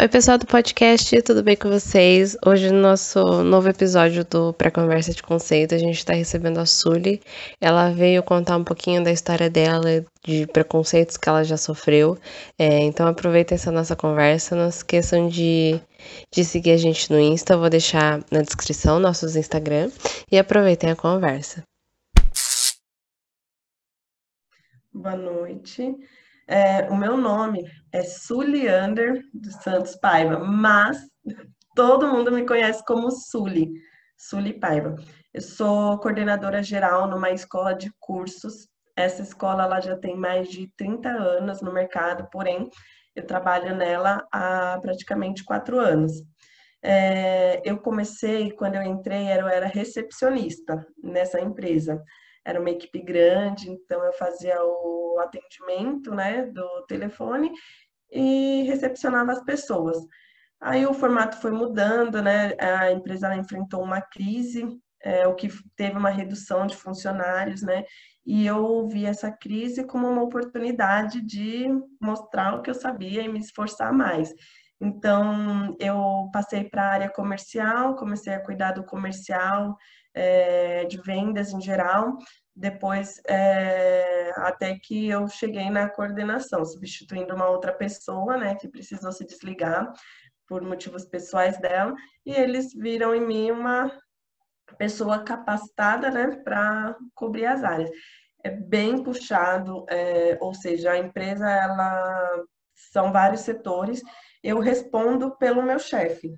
Oi, pessoal do podcast, tudo bem com vocês? Hoje, no nosso novo episódio do Pré-Conversa de Conceito, a gente está recebendo a Sully. Ela veio contar um pouquinho da história dela, de preconceitos que ela já sofreu. É, então, aproveitem essa nossa conversa. Não esqueçam de, de seguir a gente no Insta, vou deixar na descrição nossos Instagram. E aproveitem a conversa. Boa noite. É, o meu nome é Suliander dos Santos Paiva, mas todo mundo me conhece como Suli, Suli Paiva. Eu sou coordenadora geral numa escola de cursos. Essa escola ela já tem mais de 30 anos no mercado, porém eu trabalho nela há praticamente quatro anos. É, eu comecei, quando eu entrei, eu era recepcionista nessa empresa era uma equipe grande, então eu fazia o atendimento, né, do telefone e recepcionava as pessoas. Aí o formato foi mudando, né, a empresa enfrentou uma crise, é, o que teve uma redução de funcionários, né, e eu vi essa crise como uma oportunidade de mostrar o que eu sabia e me esforçar mais. Então, eu passei para a área comercial, comecei a cuidar do comercial, é, de vendas em geral, depois é, até que eu cheguei na coordenação, substituindo uma outra pessoa, né, que precisou se desligar por motivos pessoais dela, e eles viram em mim uma pessoa capacitada, né, para cobrir as áreas. É bem puxado, é, ou seja, a empresa, ela são vários setores, eu respondo pelo meu chefe,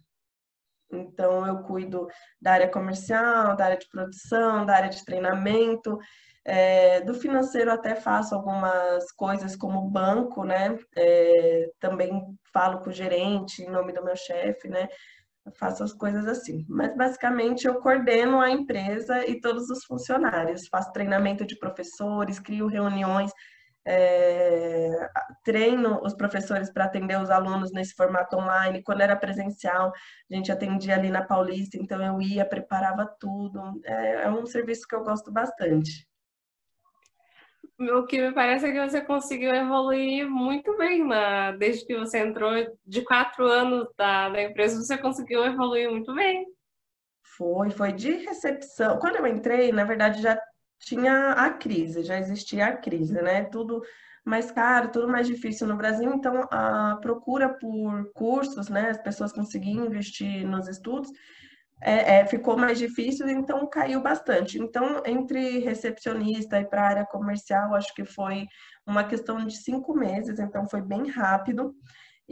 então, eu cuido da área comercial, da área de produção, da área de treinamento, é, do financeiro até faço algumas coisas como banco, né? É, também falo com o gerente em nome do meu chefe, né? Eu faço as coisas assim. Mas basicamente eu coordeno a empresa e todos os funcionários, faço treinamento de professores, crio reuniões é, treino os professores para atender os alunos nesse formato online. Quando era presencial, a gente atendia ali na Paulista, então eu ia, preparava tudo. É, é um serviço que eu gosto bastante. O que me parece é que você conseguiu evoluir muito bem na, desde que você entrou de quatro anos da, da empresa, você conseguiu evoluir muito bem. Foi, foi de recepção. Quando eu entrei, na verdade, já tinha a crise, já existia a crise, né? Tudo mais caro, tudo mais difícil no Brasil, então a procura por cursos, né? As pessoas conseguiam investir nos estudos, é, é, ficou mais difícil, então caiu bastante. Então, entre recepcionista e para a área comercial, acho que foi uma questão de cinco meses, então foi bem rápido.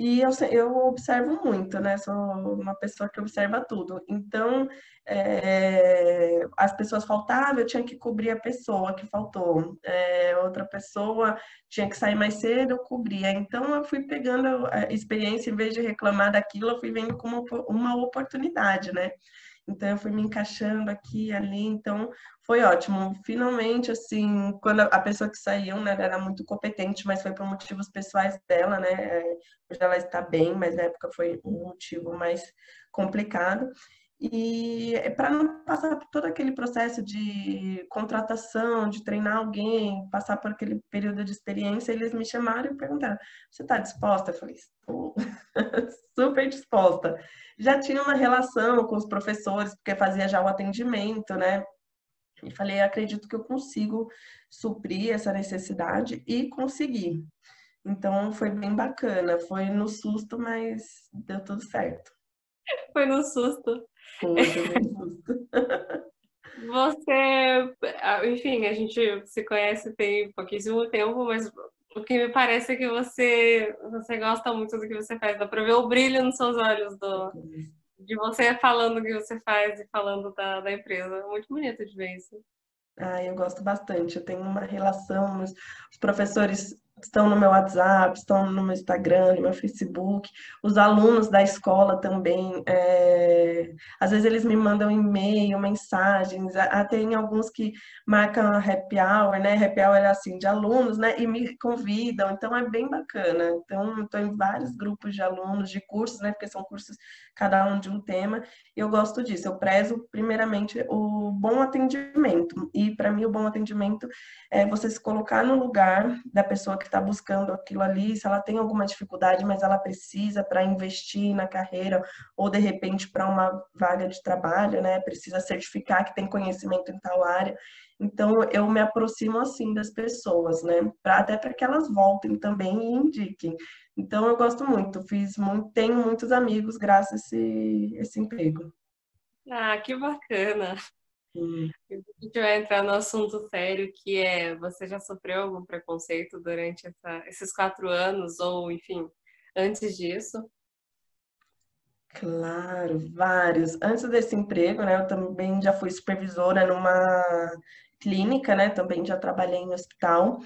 E eu, eu observo muito, né? Sou uma pessoa que observa tudo. Então, é, as pessoas faltavam, eu tinha que cobrir a pessoa que faltou. É, outra pessoa tinha que sair mais cedo, eu cobria. Então, eu fui pegando a experiência, em vez de reclamar daquilo, eu fui vendo como uma oportunidade, né? Então, eu fui me encaixando aqui ali. Então, foi ótimo. Finalmente, assim, quando a pessoa que saiu, né, era muito competente, mas foi por motivos pessoais dela, né? É, hoje ela está bem, mas na época foi um motivo mais complicado. E é para não passar por todo aquele processo de contratação, de treinar alguém, passar por aquele período de experiência, eles me chamaram e perguntaram: Você está disposta? Eu falei: Estou super disposta. Já tinha uma relação com os professores, porque fazia já o atendimento, né? E falei, acredito que eu consigo suprir essa necessidade e consegui. Então foi bem bacana, foi no susto, mas deu tudo certo. Foi no susto. Você, enfim, a gente se conhece tem pouquíssimo tempo, mas o que me parece é que você, você gosta muito do que você faz. Dá para ver o brilho nos seus olhos do, de você falando o que você faz e falando da, da empresa. Muito bonito de ver isso. Ah, eu gosto bastante. Eu tenho uma relação, os professores estão no meu WhatsApp, estão no meu Instagram, no meu Facebook, os alunos da escola também, é... às vezes eles me mandam e-mail, mensagens, até em alguns que marcam happy hour, né, happy hour é assim, de alunos, né, e me convidam, então é bem bacana, então estou em vários grupos de alunos, de cursos, né, porque são cursos cada um de um tema, e eu gosto disso, eu prezo primeiramente o bom atendimento, e para mim o bom atendimento é você se colocar no lugar da pessoa que está buscando aquilo ali, se ela tem alguma dificuldade, mas ela precisa para investir na carreira ou de repente para uma vaga de trabalho, né? Precisa certificar que tem conhecimento em tal área. Então eu me aproximo assim das pessoas, né? Pra, até para que elas voltem também e indiquem. Então eu gosto muito, fiz muito, tenho muitos amigos graças a esse, esse emprego. Ah, que bacana. Hum. A gente vai entrar no assunto sério, que é você já sofreu algum preconceito durante essa, esses quatro anos, ou enfim, antes disso? Claro, vários. Antes desse emprego, né, eu também já fui supervisora numa clínica, né, também já trabalhei em hospital.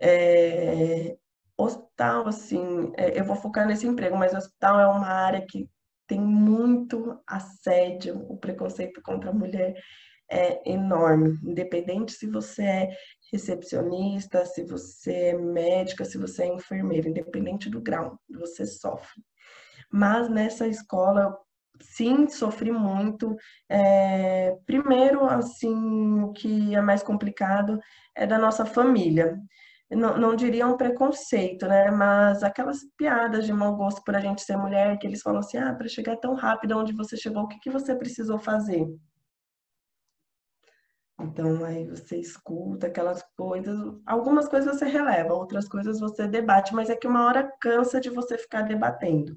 É, hospital, assim, é, eu vou focar nesse emprego, mas hospital é uma área que tem muito assédio, o preconceito contra a mulher é enorme, independente se você é recepcionista, se você é médica, se você é enfermeira, independente do grau, você sofre. Mas nessa escola, sim, sofri muito. É, primeiro, assim, o que é mais complicado é da nossa família. Não, não, diria um preconceito, né? Mas aquelas piadas de mau gosto por a gente ser mulher, que eles falam assim: ah, para chegar tão rápido onde você chegou, o que, que você precisou fazer? Então, aí você escuta aquelas coisas, algumas coisas você releva, outras coisas você debate, mas é que uma hora cansa de você ficar debatendo.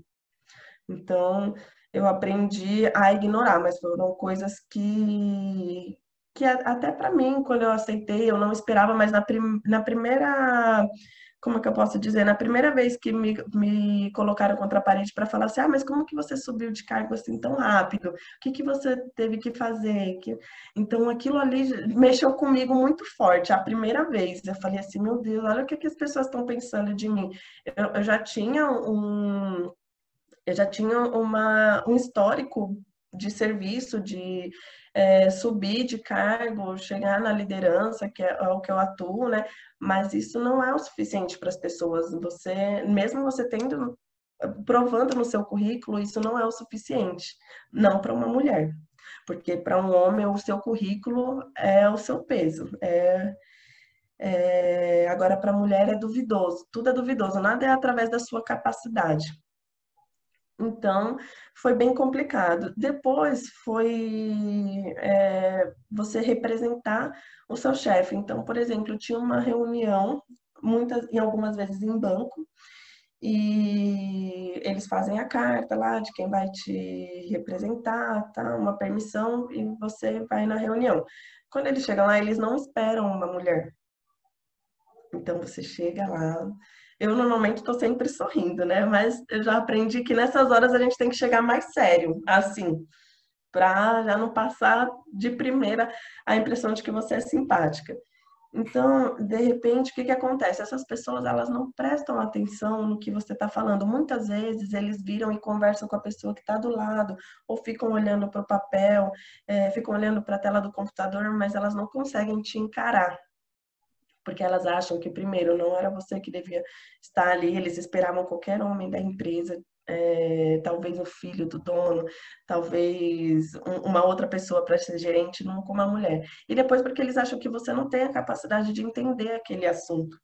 Então, eu aprendi a ignorar, mas foram coisas que, que até para mim, quando eu aceitei, eu não esperava, mas na, prim, na primeira como é que eu posso dizer, na primeira vez que me, me colocaram contra a parede para falar assim, ah, mas como que você subiu de cargo assim tão rápido? O que, que você teve que fazer? Que... Então, aquilo ali mexeu comigo muito forte, a primeira vez. Eu falei assim, meu Deus, olha o que, que as pessoas estão pensando de mim. Eu, eu já tinha um... Eu já tinha uma, um histórico de serviço, de é, subir de cargo, chegar na liderança, que é, é o que eu atuo, né? Mas isso não é o suficiente para as pessoas. Você, mesmo você tendo, provando no seu currículo, isso não é o suficiente, não para uma mulher. Porque para um homem, o seu currículo é o seu peso. É, é, agora, para a mulher é duvidoso, tudo é duvidoso, nada é através da sua capacidade. Então, foi bem complicado. Depois foi é, você representar o seu chefe. Então, por exemplo, tinha uma reunião, muitas e algumas vezes em banco, e eles fazem a carta lá de quem vai te representar, tá? Uma permissão e você vai na reunião. Quando eles chegam lá, eles não esperam uma mulher. Então você chega lá, eu normalmente estou sempre sorrindo, né? Mas eu já aprendi que nessas horas a gente tem que chegar mais sério, assim, para já não passar de primeira a impressão de que você é simpática. Então, de repente, o que, que acontece? Essas pessoas elas não prestam atenção no que você está falando. Muitas vezes eles viram e conversam com a pessoa que está do lado, ou ficam olhando para o papel, é, ficam olhando para a tela do computador, mas elas não conseguem te encarar porque elas acham que, primeiro, não era você que devia estar ali, eles esperavam qualquer homem da empresa, é, talvez o filho do dono, talvez um, uma outra pessoa para ser gerente, não como a mulher. E depois, porque eles acham que você não tem a capacidade de entender aquele assunto.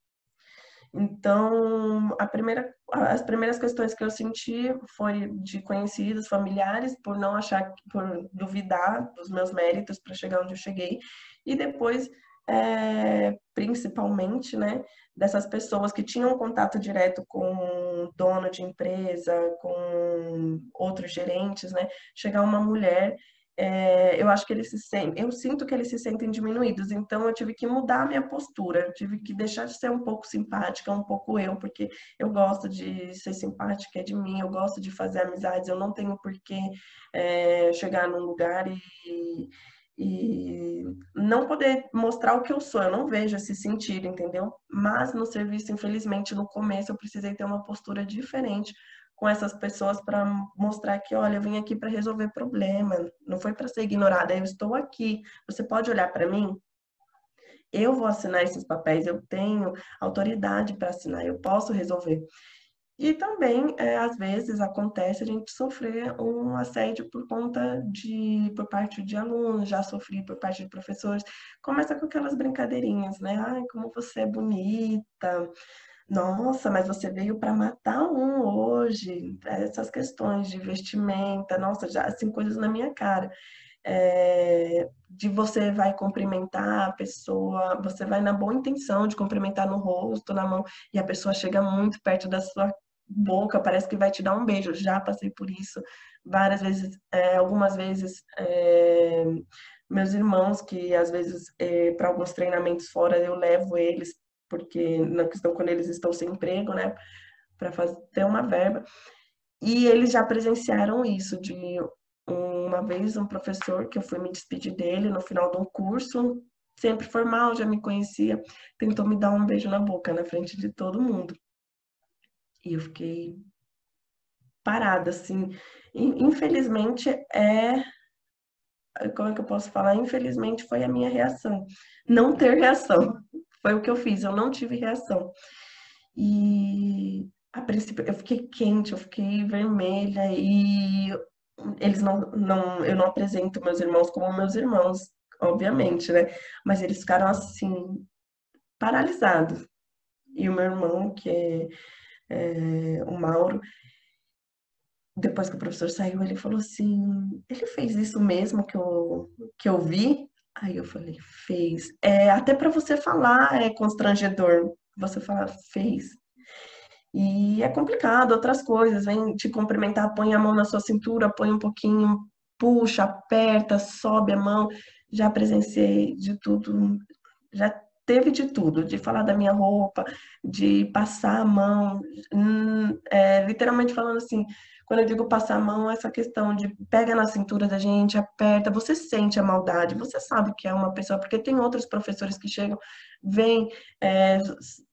Então, primeira, as primeiras questões que eu senti foi de conhecidos, familiares, por não achar, por duvidar dos meus méritos para chegar onde eu cheguei, e depois é, principalmente, né, dessas pessoas que tinham contato direto com dono de empresa, com outros gerentes, né, chegar uma mulher, é, eu acho que eles se sentem, eu sinto que eles se sentem diminuídos, então eu tive que mudar a minha postura, eu tive que deixar de ser um pouco simpática, um pouco eu, porque eu gosto de ser simpática, é de mim, eu gosto de fazer amizades, eu não tenho por que é, chegar num lugar e e não poder mostrar o que eu sou, eu não vejo esse sentido, entendeu? Mas no serviço, infelizmente, no começo eu precisei ter uma postura diferente com essas pessoas para mostrar que, olha, eu vim aqui para resolver problema, não foi para ser ignorada, eu estou aqui. Você pode olhar para mim? Eu vou assinar esses papéis, eu tenho autoridade para assinar, eu posso resolver. E também, é, às vezes, acontece a gente sofrer um assédio por conta de, por parte de alunos, já sofri por parte de professores. Começa com aquelas brincadeirinhas, né? Ai, como você é bonita. Nossa, mas você veio para matar um hoje. Essas questões de vestimenta, nossa, já assim, coisas na minha cara. É, de você vai cumprimentar a pessoa, você vai na boa intenção de cumprimentar no rosto, na mão, e a pessoa chega muito perto da sua boca, parece que vai te dar um beijo. Já passei por isso várias vezes, é, algumas vezes. É, meus irmãos, que às vezes é, para alguns treinamentos fora eu levo eles, porque na questão quando eles estão sem emprego, né, para ter uma verba. E eles já presenciaram isso de uma vez um professor que eu fui me despedir dele no final de um curso, sempre formal, já me conhecia, tentou me dar um beijo na boca na frente de todo mundo. E eu fiquei parada, assim. Infelizmente, é. Como é que eu posso falar? Infelizmente, foi a minha reação. Não ter reação. Foi o que eu fiz, eu não tive reação. E a princípio eu fiquei quente, eu fiquei vermelha e eles não, não eu não apresento meus irmãos como meus irmãos, obviamente, né? Mas eles ficaram assim paralisados. E o meu irmão, que é é, o Mauro, depois que o professor saiu, ele falou assim: ele fez isso mesmo que eu, que eu vi? Aí eu falei: fez. É, até para você falar é constrangedor. Você falar, fez. E é complicado, outras coisas, vem te cumprimentar, põe a mão na sua cintura, põe um pouquinho, puxa, aperta, sobe a mão. Já presenciei de tudo, já teve de tudo, de falar da minha roupa, de passar a mão, hum, é, literalmente falando assim, quando eu digo passar a mão, essa questão de pega na cintura da gente, aperta, você sente a maldade, você sabe que é uma pessoa, porque tem outros professores que chegam, vem, é,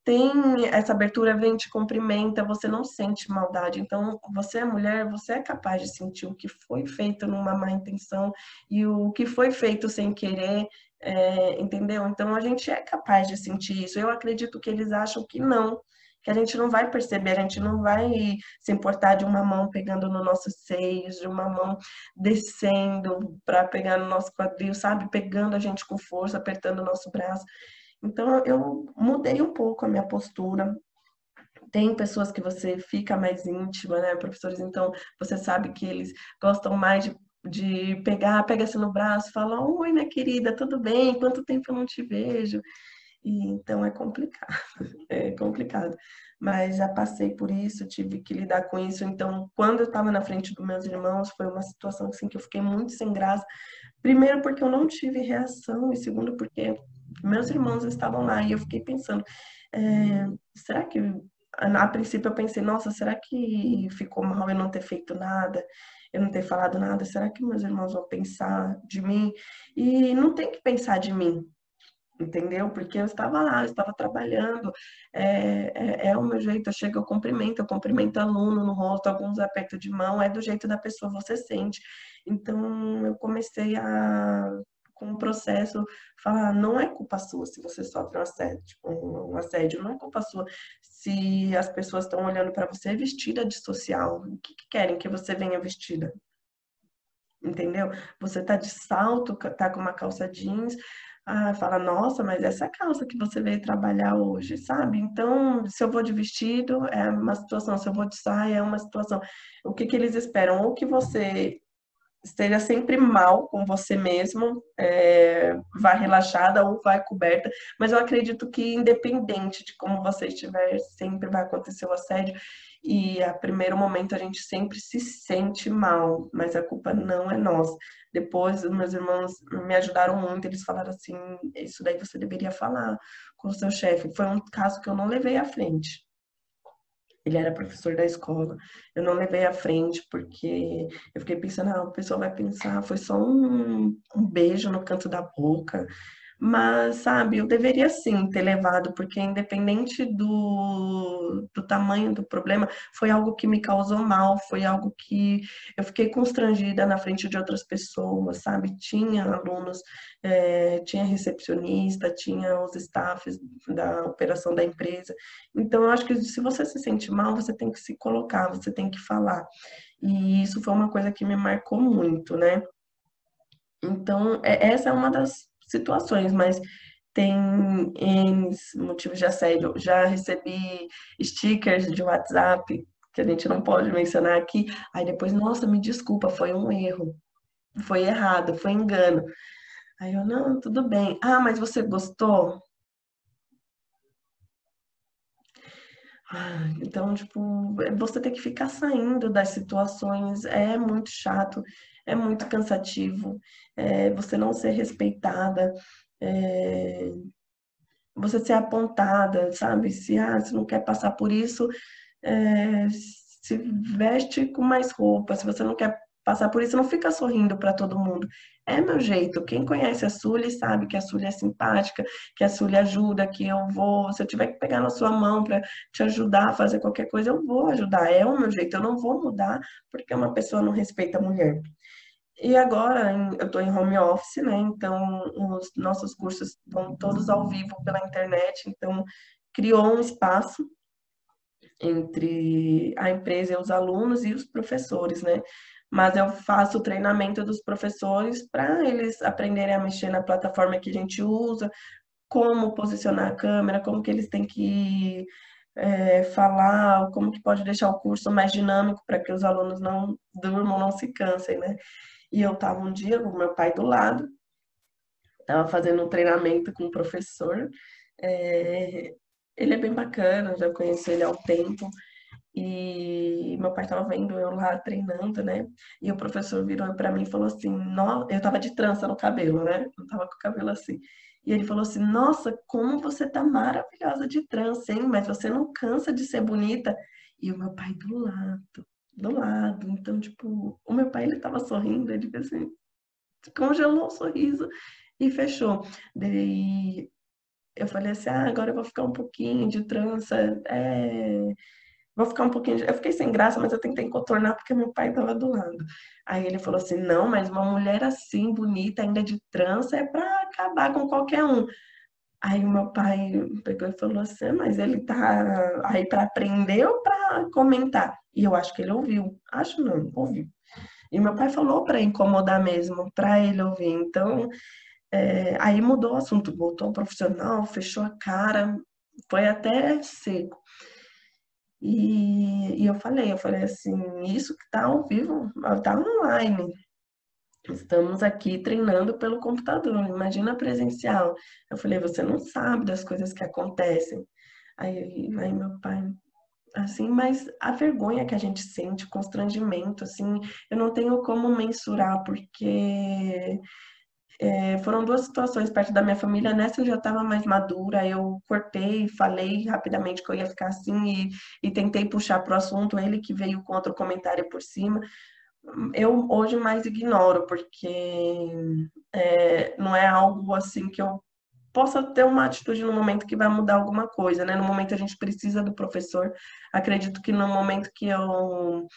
tem essa abertura, vem, te cumprimenta, você não sente maldade. Então, você é mulher, você é capaz de sentir o que foi feito numa má intenção e o que foi feito sem querer é, entendeu? Então a gente é capaz de sentir isso. Eu acredito que eles acham que não, que a gente não vai perceber, a gente não vai se importar de uma mão pegando no nosso seios, de uma mão descendo para pegar no nosso quadril, sabe? Pegando a gente com força, apertando o nosso braço. Então eu mudei um pouco a minha postura. Tem pessoas que você fica mais íntima, né, professores? Então você sabe que eles gostam mais de de pegar, pega se no braço, fala, oi, minha querida, tudo bem? Quanto tempo eu não te vejo? E, então é complicado, é complicado. Mas já passei por isso, tive que lidar com isso. Então, quando eu estava na frente dos meus irmãos, foi uma situação assim que eu fiquei muito sem graça. Primeiro porque eu não tive reação e segundo porque meus irmãos estavam lá e eu fiquei pensando, é, será que a princípio eu pensei, nossa, será que ficou mal eu não ter feito nada? Eu não ter falado nada, será que meus irmãos vão pensar de mim? E não tem que pensar de mim, entendeu? Porque eu estava lá, eu estava trabalhando, é, é, é, o meu jeito, eu chego, eu cumprimento, eu cumprimento aluno no rosto, alguns apertos de mão, é do jeito da pessoa, você sente. Então, eu comecei a com o processo, falar, não é culpa sua se você sofre um assédio, um, assédio, não é culpa sua se as pessoas estão olhando para você vestida de social. O que, que querem que você venha vestida? Entendeu? Você tá de salto, tá com uma calça jeans, ah, fala, nossa, mas essa calça que você veio trabalhar hoje, sabe? Então, se eu vou de vestido, é uma situação, se eu vou de saia, é uma situação. O que, que eles esperam? Ou que você esteja sempre mal com você mesmo, é, vá relaxada ou vá coberta, mas eu acredito que independente de como você estiver, sempre vai acontecer o assédio e a primeiro momento a gente sempre se sente mal, mas a culpa não é nossa. Depois, meus irmãos me ajudaram muito, eles falaram assim, isso daí você deveria falar com o seu chefe. Foi um caso que eu não levei à frente, ele era professor da escola. Eu não levei à frente porque eu fiquei pensando, ah, a pessoa vai pensar, foi só um, um beijo no canto da boca, mas, sabe, eu deveria sim ter levado, porque independente do, do tamanho do problema, foi algo que me causou mal, foi algo que eu fiquei constrangida na frente de outras pessoas, sabe? Tinha alunos, é, tinha recepcionista, tinha os staffs da operação da empresa. Então, eu acho que se você se sente mal, você tem que se colocar, você tem que falar. E isso foi uma coisa que me marcou muito, né? Então, é, essa é uma das situações, mas tem N motivos de assédio. Já recebi stickers de WhatsApp que a gente não pode mencionar aqui. Aí depois, nossa, me desculpa, foi um erro. Foi errado, foi engano. Aí eu, não, tudo bem. Ah, mas você gostou? Ah, então, tipo, você tem que ficar saindo das situações é muito chato, é muito cansativo, é, você não ser respeitada, é, você ser apontada, sabe? Se ah, você não quer passar por isso, é, se veste com mais roupa. Se você não quer passar por isso, não fica sorrindo para todo mundo. É meu jeito. Quem conhece a Sully sabe que a Sully é simpática, que a Sully ajuda, que eu vou. Se eu tiver que pegar na sua mão para te ajudar a fazer qualquer coisa, eu vou ajudar. É o meu jeito. Eu não vou mudar porque uma pessoa não respeita a mulher. E agora eu estou em home office, né? Então os nossos cursos estão todos ao vivo pela internet. Então criou um espaço entre a empresa e os alunos e os professores, né? Mas eu faço o treinamento dos professores para eles aprenderem a mexer na plataforma que a gente usa, como posicionar a câmera, como que eles têm que é, falar, como que pode deixar o curso mais dinâmico para que os alunos não durmam, não se cansem, né? E eu estava um dia com meu pai do lado, estava fazendo um treinamento com o professor, é, ele é bem bacana, já conheço ele há um tempo. E meu pai estava vendo eu lá treinando, né? E o professor virou para mim e falou assim: no... eu tava de trança no cabelo, né? Eu tava com o cabelo assim. E ele falou assim: Nossa, como você tá maravilhosa de trança, hein? Mas você não cansa de ser bonita. E o meu pai do lado, do lado. Então, tipo, o meu pai ele tava sorrindo, ele assim, congelou o sorriso e fechou. Daí eu falei assim, ah, agora eu vou ficar um pouquinho de trança, é... vou ficar um pouquinho. Eu fiquei sem graça, mas eu tentei contornar porque meu pai estava do lado. Aí ele falou assim, não, mas uma mulher assim, bonita, ainda de trança, é para acabar com qualquer um. Aí o meu pai pegou e falou assim, mas ele tá aí para aprender ou para comentar? E eu acho que ele ouviu. Acho não, ouviu. E meu pai falou para incomodar mesmo, para ele ouvir. Então, é, aí mudou o assunto, voltou ao profissional, fechou a cara, foi até seco. E, e eu falei, eu falei assim, isso que tá ao vivo, tá online. Estamos aqui treinando pelo computador, imagina presencial. Eu falei, você não sabe das coisas que acontecem. Aí, aí meu pai, assim, mas a vergonha que a gente sente, o constrangimento, assim, eu não tenho como mensurar, porque é, foram duas situações perto da minha família. Nessa eu já estava mais madura, eu cortei, falei rapidamente que eu ia ficar assim e, e tentei puxar para o assunto. Ele que veio com outro comentário por cima. Eu hoje mais ignoro, porque é, não é algo assim que eu possa ter uma atitude no momento que vai mudar alguma coisa, né? No momento a gente precisa do professor. Acredito que no momento que eu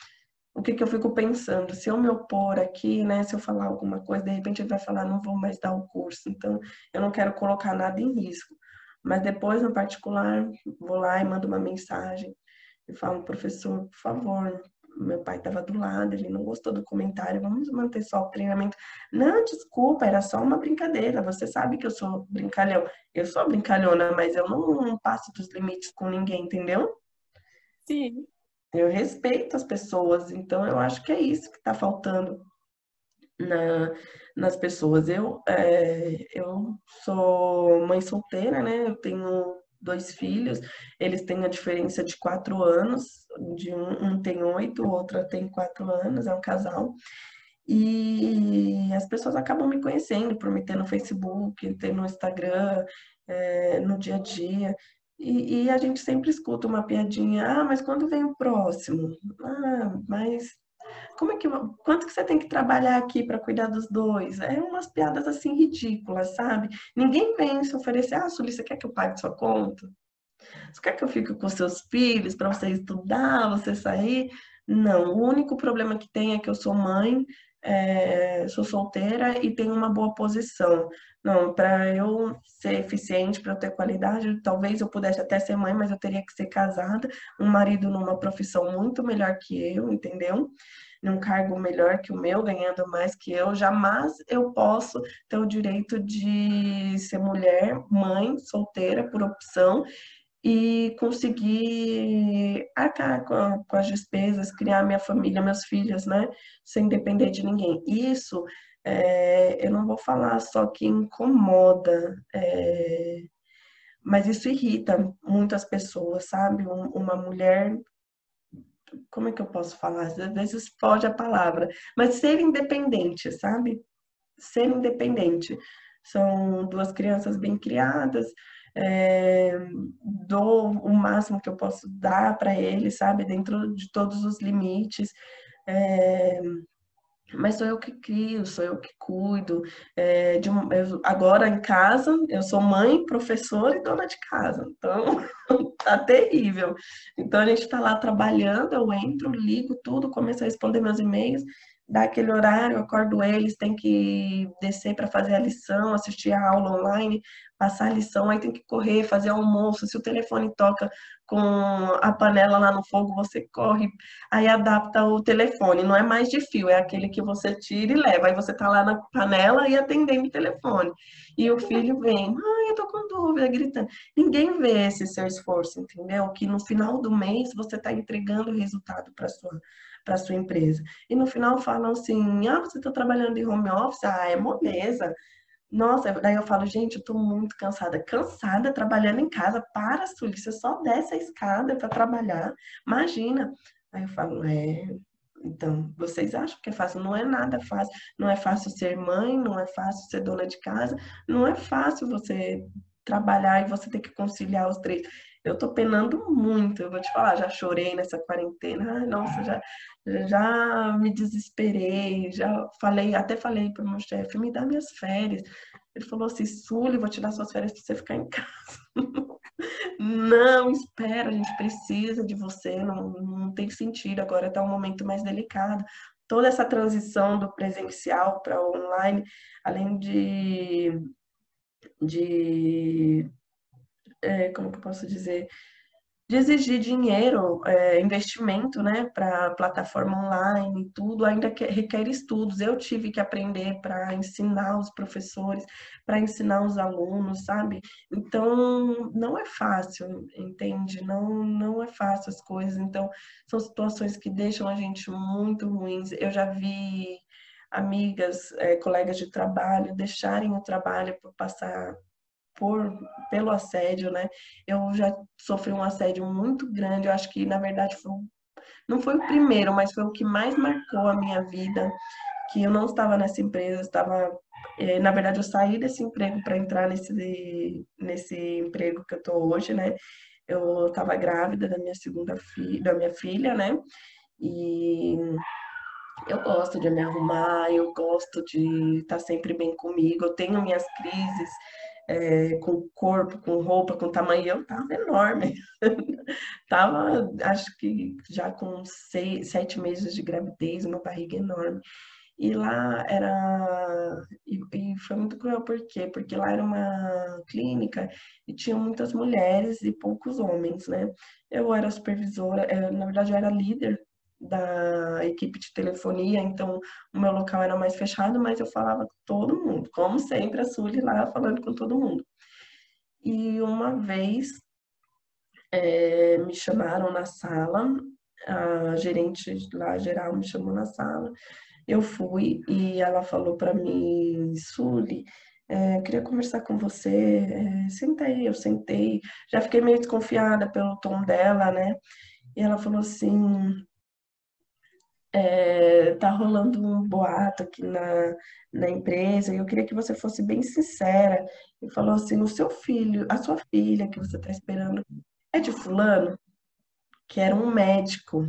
o que, que eu fico pensando? Se eu me opor aqui, né? Se eu falar alguma coisa, de repente ele vai falar, não vou mais dar o curso. Então, eu não quero colocar nada em risco. Mas depois, no particular, vou lá e mando uma mensagem e falo, professor, por favor, meu pai estava do lado, ele não gostou do comentário, vamos manter só o treinamento. Não, desculpa, era só uma brincadeira. Você sabe que eu sou brincalhão. Eu sou brincalhona, mas eu não, não passo dos limites com ninguém, entendeu? Sim. Eu respeito as pessoas, então eu acho que é isso que está faltando na, nas pessoas. Eu, é, eu sou mãe solteira, né? Eu tenho dois filhos, eles têm a diferença de quatro anos, de um, um tem oito, o outro tem quatro anos, é um casal. E as pessoas acabam me conhecendo por me ter no Facebook, ter no Instagram, é, no dia a dia. E, e, a gente sempre escuta uma piadinha, ah, mas quando vem o próximo? Ah, mas como é que quanto que você tem que trabalhar aqui para cuidar dos dois? É umas piadas assim ridículas, sabe? Ninguém vem se oferecer, ah, Sueli, você quer que eu pague sua conta? Você quer que eu fique com seus filhos para você estudar, você sair? Não, o único problema que tem é que eu sou mãe, é, sou solteira e tenho uma boa posição. Não, para eu ser eficiente, para eu ter qualidade, talvez eu pudesse até ser mãe, mas eu teria que ser casada, um marido numa profissão muito melhor que eu, entendeu? Num cargo melhor que o meu, ganhando mais que eu, jamais eu posso ter o direito de ser mulher, mãe, solteira, por opção, e conseguir arcar com, com, as despesas, criar minha família, meus filhos, né? Sem depender de ninguém. Isso, é, eu não vou falar só que incomoda, é, mas isso irrita muitas pessoas, sabe? Um, uma mulher. Como é que eu posso falar? Às vezes foge a palavra, mas ser independente, sabe? Ser independente. São duas crianças bem criadas, é, dou o máximo que eu posso dar para ele, sabe, dentro de todos os limites. É, mas sou eu que crio, sou eu que cuido. É, de, eu, agora em casa, eu sou mãe, professora e dona de casa. Então, tá terrível. Então, a gente está lá trabalhando, eu entro, ligo tudo, começo a responder meus e-mails dá aquele horário, acordo eles, tem que descer para fazer a lição, assistir a aula online, passar a lição, aí tem que correr, fazer almoço. Se o telefone toca com a panela lá no fogo, você corre, aí adapta o telefone. Não é mais de fio, é aquele que você tira e leva. Aí você tá lá na panela e atendendo o telefone. E o filho vem, mãe, eu tô com dúvida, gritando. Ninguém vê esse seu esforço, entendeu? Que no final do mês você tá entregando o resultado para sua para sua empresa. E no final falam assim: ah, você está trabalhando em home office? Ah, é moleza. Nossa, daí eu falo, gente, eu tô muito cansada. Cansada trabalhando em casa. Para, Sully, você só desce a escada para trabalhar. Imagina. Aí eu falo, é. Então, vocês acham que é fácil? Não é nada fácil. Não é fácil ser mãe, não é fácil ser dona de casa, não é fácil você trabalhar e você ter que conciliar os três. Eu tô penando muito, eu vou te falar, já chorei nessa quarentena. Ai, nossa, já, já me desesperei, já falei, até falei para o meu chefe, me dá minhas férias. Ele falou assim, Sully, vou te dar suas férias para você ficar em casa. não, espera, a gente precisa de você, não, não tem sentido, agora está um momento mais delicado. Toda essa transição do presencial para online, além de, de é, como que eu posso dizer, de exigir dinheiro, é, investimento, né, para plataforma online tudo, ainda que, requer estudos. Eu tive que aprender para ensinar os professores, para ensinar os alunos, sabe? Então, não é fácil, entende? Não, não é fácil as coisas. Então, são situações que deixam a gente muito ruins. Eu já vi amigas, é, colegas de trabalho deixarem o trabalho por passar por, pelo assédio, né? Eu já sofri um assédio muito grande, eu acho que, na verdade, foi, não foi o primeiro, mas foi o que mais marcou a minha vida, que eu não estava nessa empresa, estava... Eh, na verdade, eu saí desse emprego para entrar nesse, nesse emprego que eu estou hoje, né? Eu estava grávida da minha segunda filha, da minha filha, né? E eu gosto de me arrumar, eu gosto de estar sempre bem comigo, eu tenho minhas crises, é, com corpo, com roupa, com tamanho, eu tava enorme. tava, acho que já com seis, sete meses de gravidez, uma barriga enorme. E lá era. E, e, foi muito cruel, por quê? Porque lá era uma clínica e tinha muitas mulheres e poucos homens, né? Eu era supervisora, eu, na verdade, eu era líder da equipe de telefonia, então o meu local era mais fechado, mas eu falava com todo mundo, como sempre, a Sully lá falando com todo mundo. E uma vez é, me chamaram na sala, a gerente lá geral me chamou na sala, eu fui e ela falou para mim, Sully, é, queria conversar com você, é, sentei, eu sentei, já fiquei meio desconfiada pelo tom dela, né? E ela falou assim, é, tá rolando um boato aqui na, na empresa e eu queria que você fosse bem sincera e falou assim, o seu filho, a sua filha que você está esperando é de fulano? Que era um médico.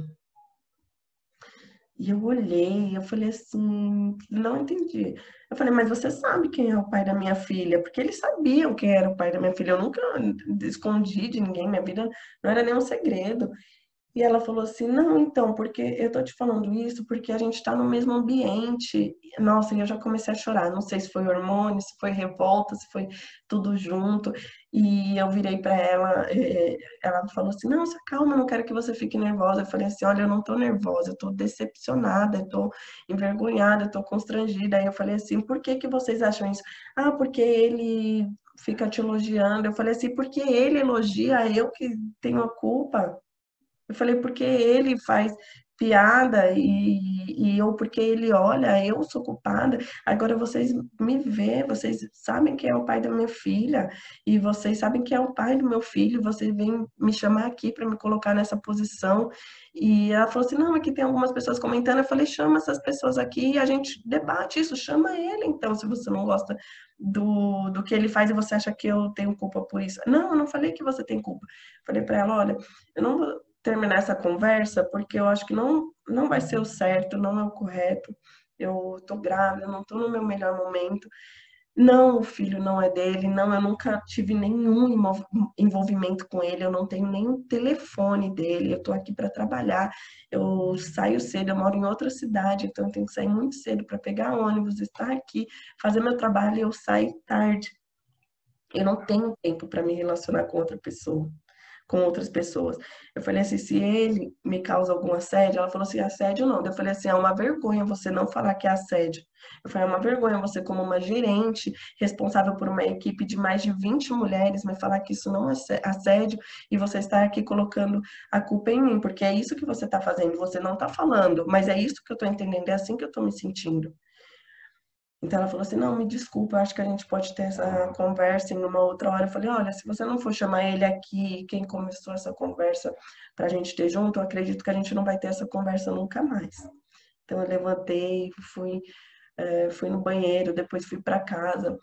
E eu olhei, eu falei assim, não entendi. Eu falei, mas você sabe quem é o pai da minha filha? Porque eles sabiam quem era o pai da minha filha. Eu nunca escondi de ninguém, minha vida não era nenhum segredo. E ela falou assim: Não, então, porque eu tô te falando isso porque a gente tá no mesmo ambiente. Nossa, e eu já comecei a chorar. Não sei se foi hormônio, se foi revolta, se foi tudo junto. E eu virei para ela, eh, ela falou assim: Não, se calma, não quero que você fique nervosa. Eu falei assim: Olha, eu não tô nervosa, eu tô decepcionada, eu tô envergonhada, eu tô constrangida. Aí eu falei assim: Por que que vocês acham isso? Ah, porque ele fica te elogiando. Eu falei assim: Porque ele elogia, eu que tenho a culpa. Eu falei, porque ele faz piada e, e eu, porque ele olha, eu sou culpada. Agora vocês me vê, vocês sabem quem é o pai da minha filha e vocês sabem quem é o pai do meu filho. Vocês vêm me chamar aqui para me colocar nessa posição. E ela falou assim: não, aqui tem algumas pessoas comentando. Eu falei: chama essas pessoas aqui e a gente debate isso. Chama ele, então, se você não gosta do, do que ele faz e você acha que eu tenho culpa por isso. Não, eu não falei que você tem culpa. Falei para ela: olha, eu não terminar essa conversa, porque eu acho que não, não vai ser o certo, não é o correto. Eu tô grávida, não tô no meu melhor momento. Não, o filho não é dele, não, eu nunca tive nenhum envolvimento com ele, eu não tenho nenhum telefone dele, eu tô aqui para trabalhar, eu saio cedo, eu moro em outra cidade, então eu tenho que sair muito cedo para pegar ônibus, estar aqui, fazer meu trabalho e eu saio tarde. Eu não tenho tempo para me relacionar com outra pessoa com outras pessoas. Eu falei assim, se ele me causa algum assédio, ela falou assim, assédio não. Eu falei assim, é uma vergonha você não falar que é assédio. Eu falei, é uma vergonha você como uma gerente responsável por uma equipe de mais de 20 mulheres me falar que isso não é assédio e você está aqui colocando a culpa em mim, porque é isso que você está fazendo, você não está falando, mas é isso que eu estou entendendo, é assim que eu estou me sentindo. Então ela falou assim: não, me desculpa, acho que a gente pode ter essa conversa em uma outra hora. Eu falei: olha, se você não for chamar ele aqui, quem começou essa conversa para a gente ter junto, eu acredito que a gente não vai ter essa conversa nunca mais. Então eu levantei, fui, é, fui no banheiro, depois fui para casa.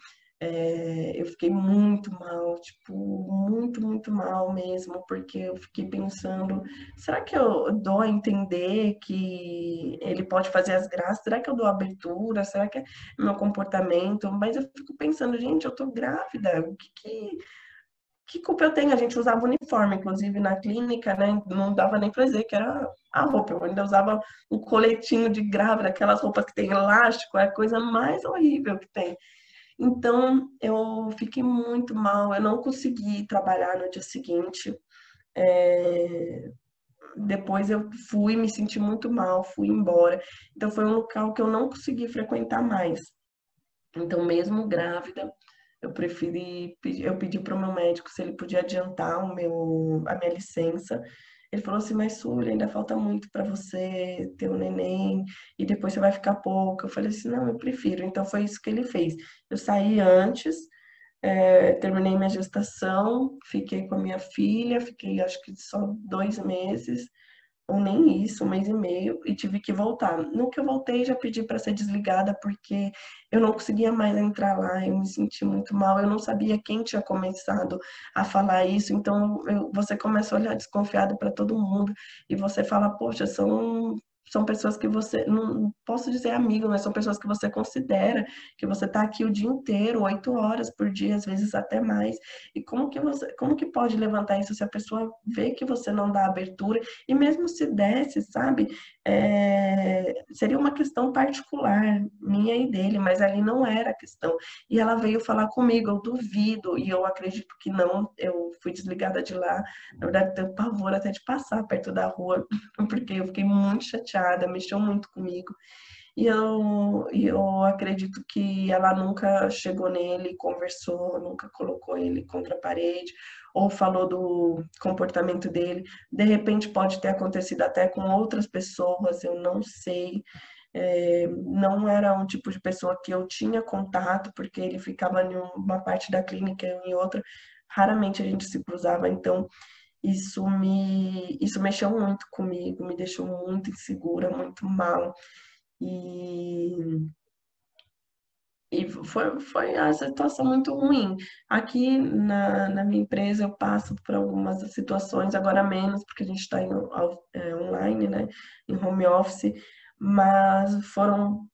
É, eu fiquei muito mal, tipo, muito, muito mal mesmo, porque eu fiquei pensando, será que eu dou a entender que ele pode fazer as graças? Será que eu dou abertura? Será que é meu comportamento? Mas eu fico pensando, gente, eu tô grávida, o que que, que culpa eu tenho? A gente usava uniforme, inclusive na clínica, né? Não dava nem pra dizer que era a roupa, eu ainda usava um coletinho de grávida, aquelas roupas que tem elástico, é a coisa mais horrível que tem. Então, eu fiquei muito mal, eu não consegui trabalhar no dia seguinte. É... Depois eu fui, me senti muito mal, fui embora. Então, foi um local que eu não consegui frequentar mais. Então, mesmo grávida, eu preferi, eu pedi para o meu médico se ele podia adiantar o meu, a minha licença ele falou assim, mas Sully, ainda falta muito para você ter um neném e depois você vai ficar pouco. Eu falei assim, não, eu prefiro. Então foi isso que ele fez. Eu saí antes, é, terminei minha gestação, fiquei com a minha filha, fiquei acho que só dois meses ou nem isso, um mês e meio, e tive que voltar. No que eu voltei, já pedi para ser desligada, porque eu não conseguia mais entrar lá, eu me senti muito mal, eu não sabia quem tinha começado a falar isso, então eu, você começa a olhar desconfiado para todo mundo, e você fala, poxa, são são pessoas que você, não posso dizer amigo, mas são pessoas que você considera, que você está aqui o dia inteiro, oito horas por dia, às vezes até mais. E como que você, como que pode levantar isso se a pessoa vê que você não dá abertura? E mesmo se desse, sabe, é, seria uma questão particular, minha e dele, mas ali não era a questão. E ela veio falar comigo, eu duvido, e eu acredito que não, eu fui desligada de lá, na verdade tenho pavor até de passar perto da rua, porque eu fiquei muito chateada chateada, mexeu muito comigo. E eu, eu acredito que ela nunca chegou nele, conversou, nunca colocou ele contra a parede, ou falou do comportamento dele. De repente pode ter acontecido até com outras pessoas, eu não sei. É, não era um tipo de pessoa que eu tinha contato, porque ele ficava em uma parte da clínica e em outra. Raramente a gente se cruzava, então isso me isso mexeu muito comigo, me deixou muito insegura, muito mal. E, e foi, foi a situação muito ruim. Aqui na, na minha empresa eu passo por algumas situações, agora menos, porque a gente está é, online, né, em home office, mas foram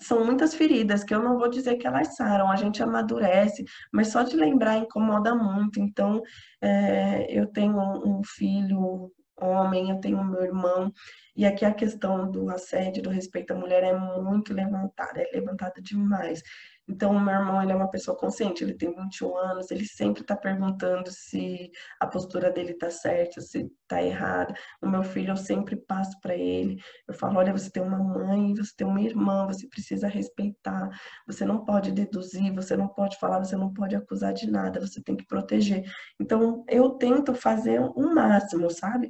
são muitas feridas que eu não vou dizer que elas saram, a gente amadurece, mas só de lembrar incomoda muito. Então, é, eu tenho um filho homem, eu tenho meu irmão, e aqui a questão do assédio, do respeito à mulher é muito levantada, é levantada demais. Então, o meu irmão, ele é uma pessoa consciente, ele tem 21 anos, ele sempre está perguntando se a postura dele está certa, se está errada. O meu filho, eu sempre passo para ele, eu falo, olha, você tem uma mãe, você tem uma irmã, você precisa respeitar, você não pode deduzir, você não pode falar, você não pode acusar de nada, você tem que proteger. Então, eu tento fazer o máximo, sabe?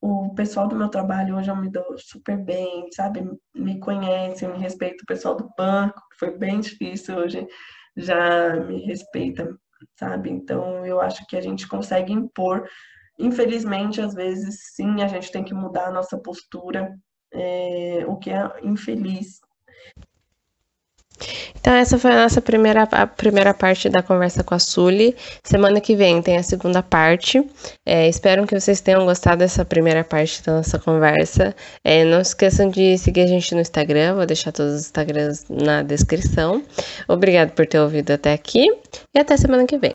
O pessoal do meu trabalho hoje eu me dou super bem, sabe? Me conhecem, me respeita. O pessoal do banco, que foi bem difícil hoje, já me respeita, sabe? Então eu acho que a gente consegue impor. Infelizmente, às vezes, sim, a gente tem que mudar a nossa postura, é, o que é infeliz, então, essa foi a nossa primeira, a primeira parte da conversa com a Sully. Semana que vem tem a segunda parte. É, espero que vocês tenham gostado dessa primeira parte da nossa conversa. É, não esqueçam de seguir a gente no Instagram, vou deixar todos os Instagrams na descrição. Obrigado por ter ouvido até aqui e até semana que vem.